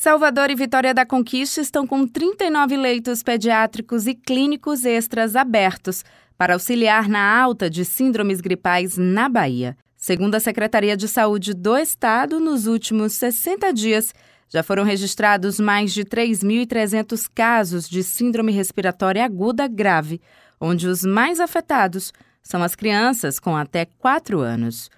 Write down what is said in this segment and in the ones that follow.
Salvador e Vitória da Conquista estão com 39 leitos pediátricos e clínicos extras abertos para auxiliar na alta de síndromes gripais na Bahia. Segundo a Secretaria de Saúde do Estado, nos últimos 60 dias já foram registrados mais de 3.300 casos de síndrome respiratória aguda grave, onde os mais afetados são as crianças com até 4 anos.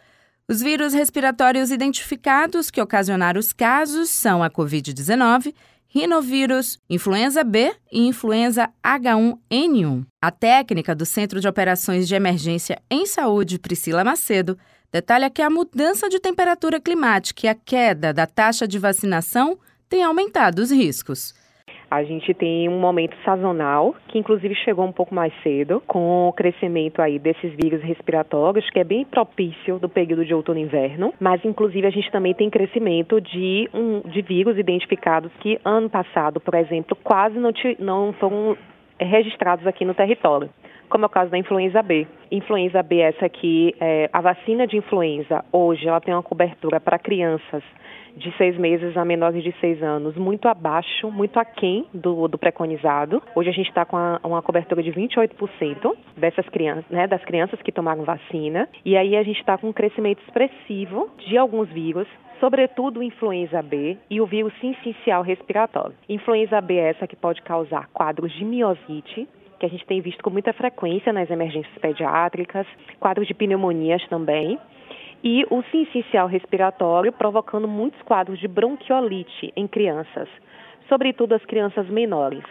Os vírus respiratórios identificados que ocasionaram os casos são a Covid-19, rinovírus, influenza B e influenza H1N1. A técnica do Centro de Operações de Emergência em Saúde, Priscila Macedo, detalha que a mudança de temperatura climática e a queda da taxa de vacinação têm aumentado os riscos. A gente tem um momento sazonal, que inclusive chegou um pouco mais cedo, com o crescimento aí desses vírus respiratórios, que é bem propício do período de outono e inverno, mas inclusive a gente também tem crescimento de, um, de vírus identificados que ano passado, por exemplo, quase não, não foram registrados aqui no território como é o caso da influenza B. Influenza B, essa aqui, é, a vacina de influenza, hoje, ela tem uma cobertura para crianças de seis meses a menores de seis anos, muito abaixo, muito aquém do, do preconizado. Hoje a gente está com a, uma cobertura de 28% dessas crianças, né, das crianças que tomaram vacina. E aí a gente está com um crescimento expressivo de alguns vírus, sobretudo influenza B e o vírus sincicial respiratório. Influenza B é essa que pode causar quadros de miosite, que a gente tem visto com muita frequência nas emergências pediátricas, quadros de pneumonias também, e o sincicial respiratório provocando muitos quadros de bronquiolite em crianças, sobretudo as crianças menores.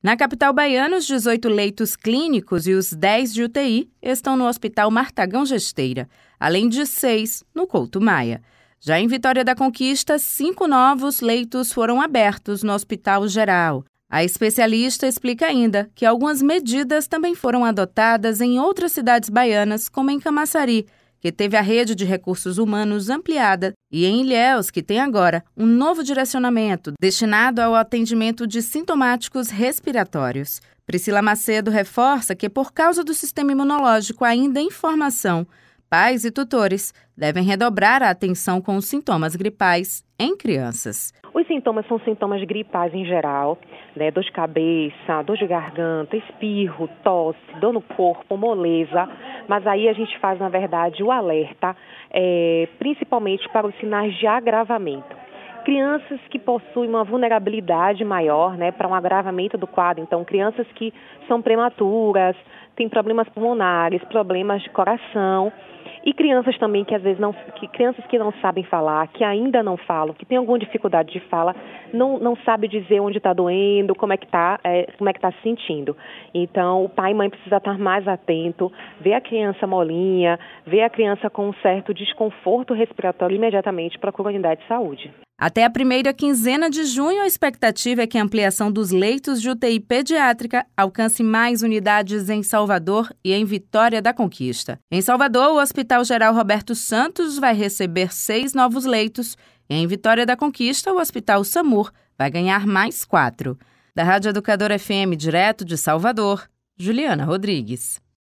Na capital baiana, os 18 leitos clínicos e os 10 de UTI estão no Hospital Martagão Gesteira, além de seis no Couto Maia. Já em Vitória da Conquista, cinco novos leitos foram abertos no Hospital Geral. A especialista explica ainda que algumas medidas também foram adotadas em outras cidades baianas, como em Camaçari, que teve a rede de recursos humanos ampliada, e em Ilhéus, que tem agora um novo direcionamento destinado ao atendimento de sintomáticos respiratórios. Priscila Macedo reforça que, por causa do sistema imunológico ainda em formação, pais e tutores devem redobrar a atenção com os sintomas gripais em crianças. Os sintomas são sintomas gripais em geral, né? Dor de cabeça, dor de garganta, espirro, tosse, dor no corpo, moleza. Mas aí a gente faz, na verdade, o alerta, é, principalmente para os sinais de agravamento crianças que possuem uma vulnerabilidade maior né, para um agravamento do quadro. Então, crianças que são prematuras, têm problemas pulmonares, problemas de coração. E crianças também que às vezes não, que crianças que não sabem falar, que ainda não falam, que têm alguma dificuldade de fala, não, não sabe dizer onde está doendo, como é que está, é, como é que está se sentindo. Então, o pai e mãe precisa estar mais atento, ver a criança molinha, ver a criança com um certo desconforto respiratório imediatamente procura a unidade de saúde. Até a primeira quinzena de junho, a expectativa é que a ampliação dos leitos de UTI pediátrica alcance mais unidades em Salvador e em Vitória da Conquista. Em Salvador, o Hospital Geral Roberto Santos vai receber seis novos leitos e em Vitória da Conquista, o Hospital SAMUR vai ganhar mais quatro. Da Rádio Educador FM, direto de Salvador, Juliana Rodrigues.